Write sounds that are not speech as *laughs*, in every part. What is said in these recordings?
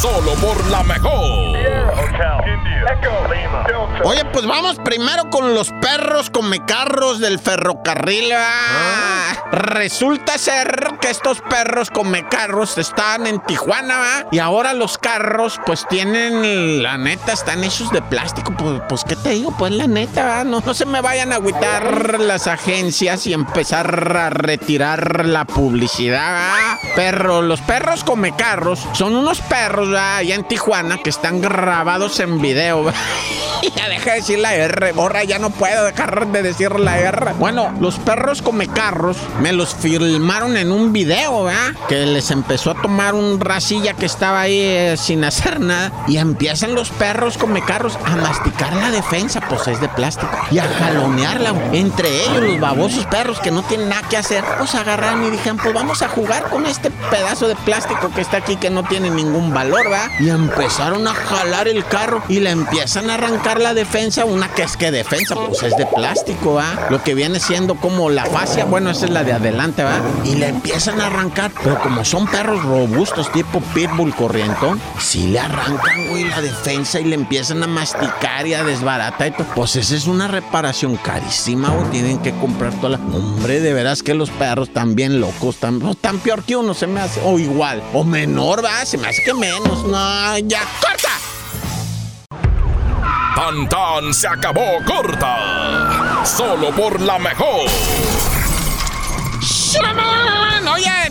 Solo por la mejor. Oye, pues vamos primero con los perros comecarros del ferrocarril. ¿va? Resulta ser que estos perros comecarros están en Tijuana ¿va? y ahora los carros pues tienen, la neta, están hechos de plástico. Pues, pues ¿qué te digo? Pues la neta. No, no se me vayan a agüitar las agencias y empezar a retirar la publicidad. ¿va? Perro, los perros comecarros son unos perros ¿va? allá en Tijuana que están grabados en video. *laughs* ya deja de decir la R, borra, ya no puedo dejar de decir la R. Bueno, los perros come carros me los filmaron en un video, ¿verdad? Que les empezó a tomar un racilla que estaba ahí eh, sin hacer nada y empiezan los perros come carros a masticar la defensa, pues es de plástico, y a jalonearla. Entre ellos, los babosos perros que no tienen nada que hacer, pues agarraron y dijeron, pues vamos a jugar con este pedazo de plástico que está aquí que no tiene ningún valor, Y empezaron a jalar el carro y le empiezan a arrancar la defensa, una que es que defensa, pues es de plástico, ¿va? Lo que viene siendo como la fascia, bueno, esa es la de adelante, ¿va? Y le empiezan a arrancar, pero como son perros robustos, tipo pitbull corrientón, sí le arrancan, güey, la defensa y le empiezan a masticar y a desbaratar y. Pues esa es una reparación carísima, güey, tienen que comprar toda la... Hombre, de veras que los perros están bien locos, no, tan peor que uno se me hace, o igual, o menor, ¿va? Se me hace que menos, no, ya, ¡corta! Tan tan se acabó corta. Solo por la mejor. Oye,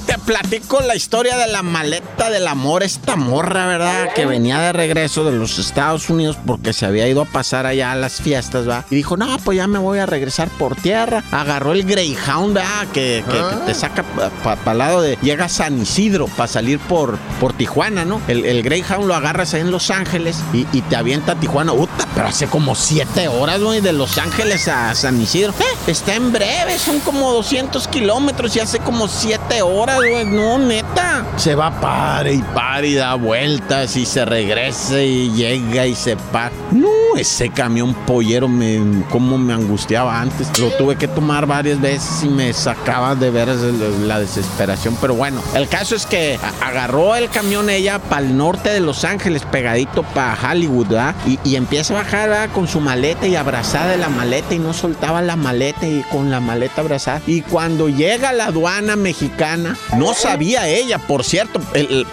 te platico la historia de la maleta del amor, esta morra, ¿verdad? Que venía de regreso de los Estados Unidos porque se había ido a pasar allá a las fiestas, ¿va? Y dijo, no, pues ya me voy a regresar por tierra. Agarró el Greyhound, ¿verdad? Que, que- que te saca para el lado de... Llega a San Isidro para salir por, por Tijuana, ¿no? El, el Greyhound lo agarras ahí en Los Ángeles y, y te avienta a Tijuana. Uta, pero hace como siete horas, güey, de Los Ángeles a San Isidro. Eh, está en breve, son como 200 kilómetros y hace como siete horas, güey. No, neta. Se va pare y pare y da vueltas y se regresa y llega y se para. No, ese camión pollero me, como me angustiaba antes. Lo tuve que tomar varias veces y me sacaba de el- la desesperación. Pero bueno, el caso es que agarró el camión ella para el norte de Los Ángeles, pegadito para Hollywood, ¿verdad? Y, empieza a bajar con su maleta y abrazada de la maleta y no soltaba la maleta y con la maleta abrazada. Y cuando llega la aduana mexicana, no sabía ella, por cierto,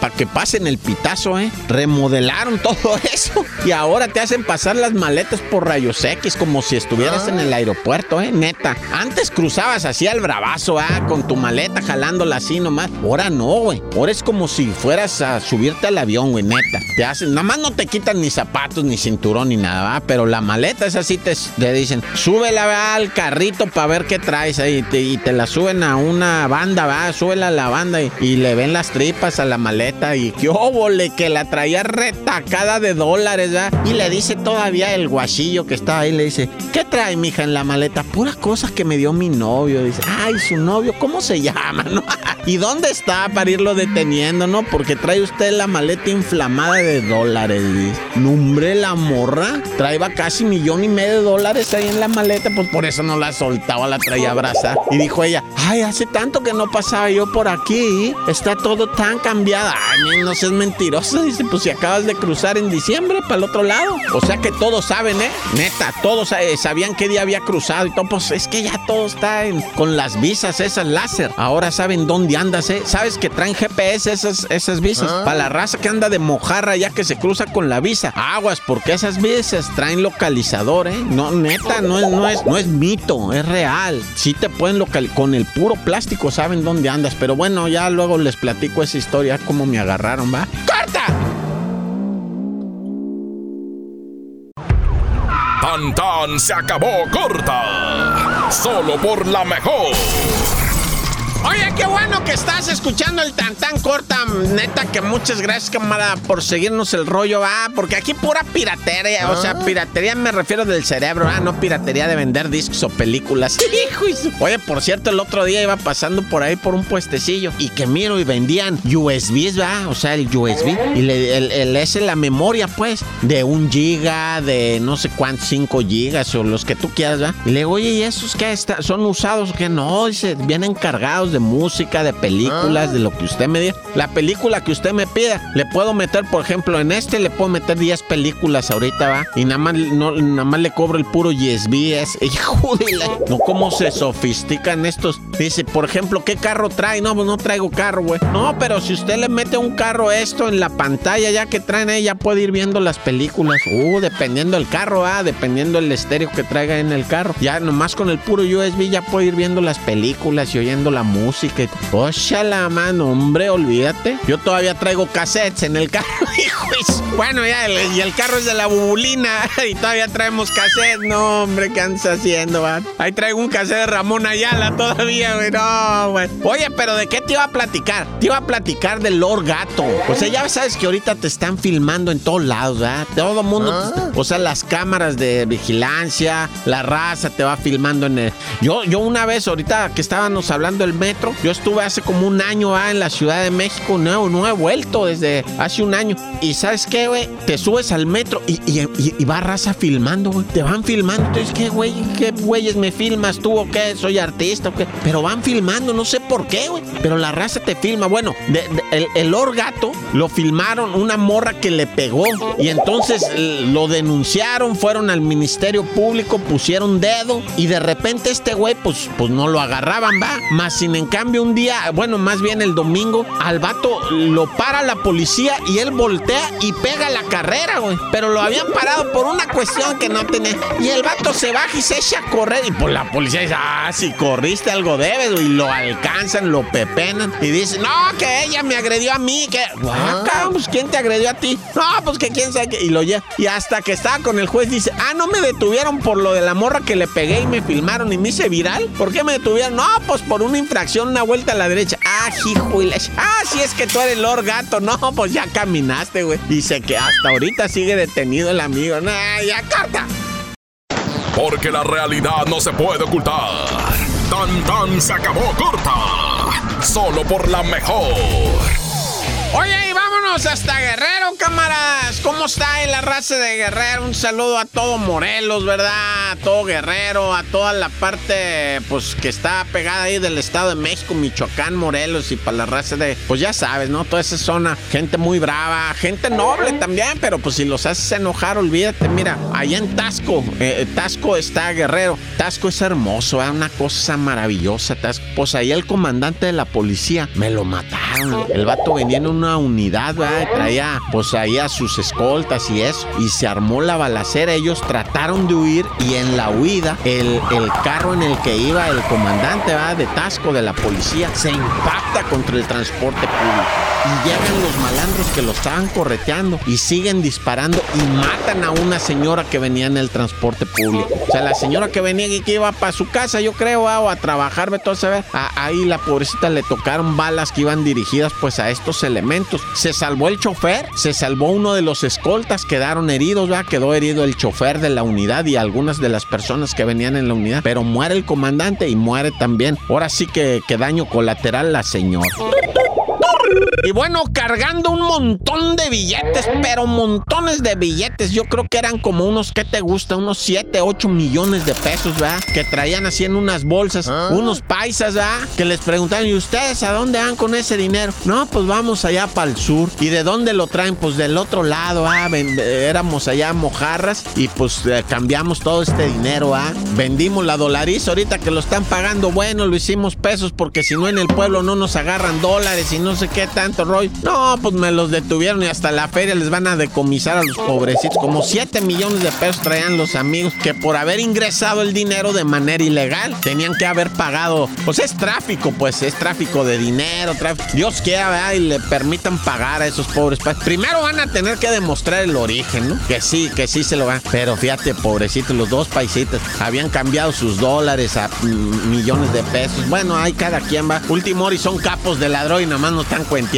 para que pasen el pitazo, ¿eh? Remodelaron *laughs* todo eso y ahora te hacen pasar las maletas por rayos X como si estuvieras en el aeropuerto, ¿eh? Neta. Antes cruzabas así al bravazo, ¿ah? Con tu maleta jalándola así nomás. Ahora no, güey. Ahora es como si fueras a subirte al avión, güey, neta. Te hacen, nada más no te quitan ni zapatos, ni cinturón, ni nada, ¿va? Pero la maleta es así, te, te dicen, súbela ¿va? al carrito para ver qué traes ahí. Y te, y te la suben a una banda, va, súbela a la banda y, y le ven las tripas a la maleta y qué óvole, que la traía retacada de dólares, ¿va? Y le dice todavía el guachillo que está ahí, le dice, ¿qué trae, mija, en la maleta? Puras cosas que me dio mi novio. Dice, ay, su novio, ¿cómo se llama, *laughs* no? ¿Y dónde está para irlo deteniendo, no? Porque trae usted la maleta inflamada de dólares, dice. Nombre la morra. Traía casi millón y medio de dólares ahí en la maleta, pues por eso no la soltaba, la traía abrazada. Y dijo ella, ay, hace tanto que no pasaba yo por aquí. Está todo tan cambiado. Ay, no seas mentiroso. Dice, pues si acabas de cruzar en diciembre para el otro lado. O sea que todos saben, ¿eh? Neta, todos eh, sabían qué día había cruzado y todo. Pues es que ya todo está en- con las visas esas láser. Ahora saben dónde andas, ¿eh? ¿Sabes que traen GPS esas, esas visas? Para la raza que anda de mojarra ya que se cruza con la visa. Aguas, porque esas visas traen localizador, ¿eh? No, neta, no es, no es, no es mito, es real. Sí te pueden localizar. Con el puro plástico saben dónde andas. Pero bueno, ya luego les platico esa historia, cómo me agarraron, ¿va? ¡Corta! Se acabó corta. Solo por la mejor. Oye, qué bueno que estás escuchando el tan tan corta. Neta, que muchas gracias, camarada, por seguirnos el rollo, va. Porque aquí pura piratería. O sea, ah. piratería me refiero del cerebro, ah, no piratería de vender discos o películas. *laughs* Oye, por cierto, el otro día iba pasando por ahí por un puestecillo y que miro y vendían USBs, va. O sea, el USB. Y le, el, el, es la memoria, pues, de un giga, de no sé cuántos, 5 gigas o los que tú quieras, va. Y le digo, oye, ¿y esos qué? ¿Son usados o qué? No, dice, vienen cargados de música, de películas, de lo que usted me diga. La película que usted me pida, le puedo meter, por ejemplo, en este le puedo meter 10 películas ahorita, va. Y nada más, no, nada más le cobro el puro USB. Es, *laughs* hijo de la... No, cómo se sofistican estos. Dice, por ejemplo, ¿qué carro trae? No, pues no traigo carro, güey. No, pero si usted le mete un carro esto en la pantalla ya que traen ahí, ya puede ir viendo las películas. Uh, dependiendo del carro, ah, dependiendo el estéreo que traiga en el carro. Ya nomás con el puro USB ya puede ir viendo las películas y oyendo la música. Ocha la mano, hombre, olvídate. Yo todavía traigo cassettes en el carro, *laughs* hijo. Bueno, ya, y el carro es de la bubulina *laughs* y todavía traemos cassettes. No, hombre, ¿qué andas haciendo, va? Ahí traigo un cassette de Ramón Ayala *laughs* todavía, güey. No, güey. Oye, pero ¿de qué te iba a platicar? Te iba a platicar del Lord Gato. O sea, ya sabes que ahorita te están filmando en todos lados, ¿verdad? Todo el mundo, ah. o sea, las cámaras de vigilancia, la raza te va filmando en el... Yo, yo una vez, ahorita que estábamos hablando del yo estuve hace como un año ¿va? en la Ciudad de México, no, no he vuelto desde hace un año. Y ¿sabes qué, güey? Te subes al metro y, y, va raza filmando, güey. Te van filmando. Entonces, ¿qué, güey? ¿Qué güeyes me filmas tú o qué? ¿Soy artista o qué? Pero van filmando, no sé por qué, güey. Pero la raza te filma. Bueno, el, el orgato lo filmaron una morra que le pegó y entonces lo denunciaron, fueron al Ministerio Público, pusieron dedo y de repente este güey pues, pues no lo agarraban, va. Más sin en cambio un día, bueno, más bien el domingo, al vato lo para la policía y él voltea y pega la carrera, güey. Pero lo habían parado por una cuestión que no tenía. Y el vato se baja y se echa a correr y pues la policía dice, ah, si corriste algo debes, y lo alcanzan, lo pepenan y dice, no, que ella me agredió a mí, que... Ah, pues ¿quién te agredió a ti? No, pues que quién sabe qué. Y lo ya. Y hasta que estaba con el juez dice, ah, no me detuvieron por lo de la morra que le pegué y me filmaron y me hice viral. ¿Por qué me detuvieron? No, pues por una infracción, una vuelta a la derecha. Ah, hijo y Ah, si es que tú eres Lord Gato. No, pues ya caminaste, güey. Dice que hasta ahorita sigue detenido el amigo. Nah, ya carta. Porque la realidad no se puede ocultar. Tan tan se acabó corta. Solo por la mejor. Oye, y vámonos hasta Guerrero, camaradas. ¿Cómo está en la raza de Guerrero? Un saludo a todo Morelos, ¿verdad? A todo Guerrero, a toda la parte, pues, que está pegada ahí del Estado de México, Michoacán, Morelos y para la raza de, pues ya sabes, ¿no? Toda esa zona. Gente muy brava, gente noble también, pero pues si los haces enojar, olvídate. Mira, allá en Tasco, eh, Tasco está Guerrero. Tasco es hermoso, es una cosa maravillosa, Tasco. Pues ahí el comandante de la policía me lo mataron. El vato venía en un una unidad, ¿verdad? Traía pues ahí a sus escoltas y eso. Y se armó la balacera. Ellos trataron de huir y en la huida el, el carro en el que iba el comandante ¿verdad? de Tasco de la policía se impacta contra el transporte público. Y llegan los malandros que lo estaban correteando y siguen disparando y matan a una señora que venía en el transporte público. O sea, la señora que venía y que iba para su casa, yo creo, o a trabajar, todo a ahí la pobrecita le tocaron balas que iban dirigidas pues a estos elementos se salvó el chofer, se salvó uno de los escoltas, quedaron heridos, ¿verdad? Quedó herido el chofer de la unidad y algunas de las personas que venían en la unidad. Pero muere el comandante y muere también. Ahora sí que, que daño colateral la señora. Y bueno, cargando un montón de billetes, pero montones de billetes. Yo creo que eran como unos, ¿qué te gusta? Unos 7, 8 millones de pesos, ¿verdad? Que traían así en unas bolsas. Ah. Unos paisas, ¿verdad? Que les preguntaban, ¿y ustedes a dónde van con ese dinero? No, pues vamos allá para el sur. ¿Y de dónde lo traen? Pues del otro lado, ¿ah? éramos allá mojarras y pues eh, cambiamos todo este dinero, ¿ah? Vendimos la dolariza ahorita que lo están pagando. Bueno, lo hicimos pesos porque si no en el pueblo no nos agarran dólares y no sé qué tan No, pues me los detuvieron y hasta la feria les van a decomisar a los pobrecitos. Como 7 millones de pesos traían los amigos que por haber ingresado el dinero de manera ilegal tenían que haber pagado. Pues es tráfico, pues es tráfico de dinero. Tráfico. Dios quiera, ¿verdad? Y le permitan pagar a esos pobres. Primero van a tener que demostrar el origen, ¿no? Que sí, que sí se lo van. Pero fíjate, pobrecitos, los dos paisitos habían cambiado sus dólares a millones de pesos. Bueno, ahí cada quien va. Último y son capos de ladrón y nada más nos están cuenteando.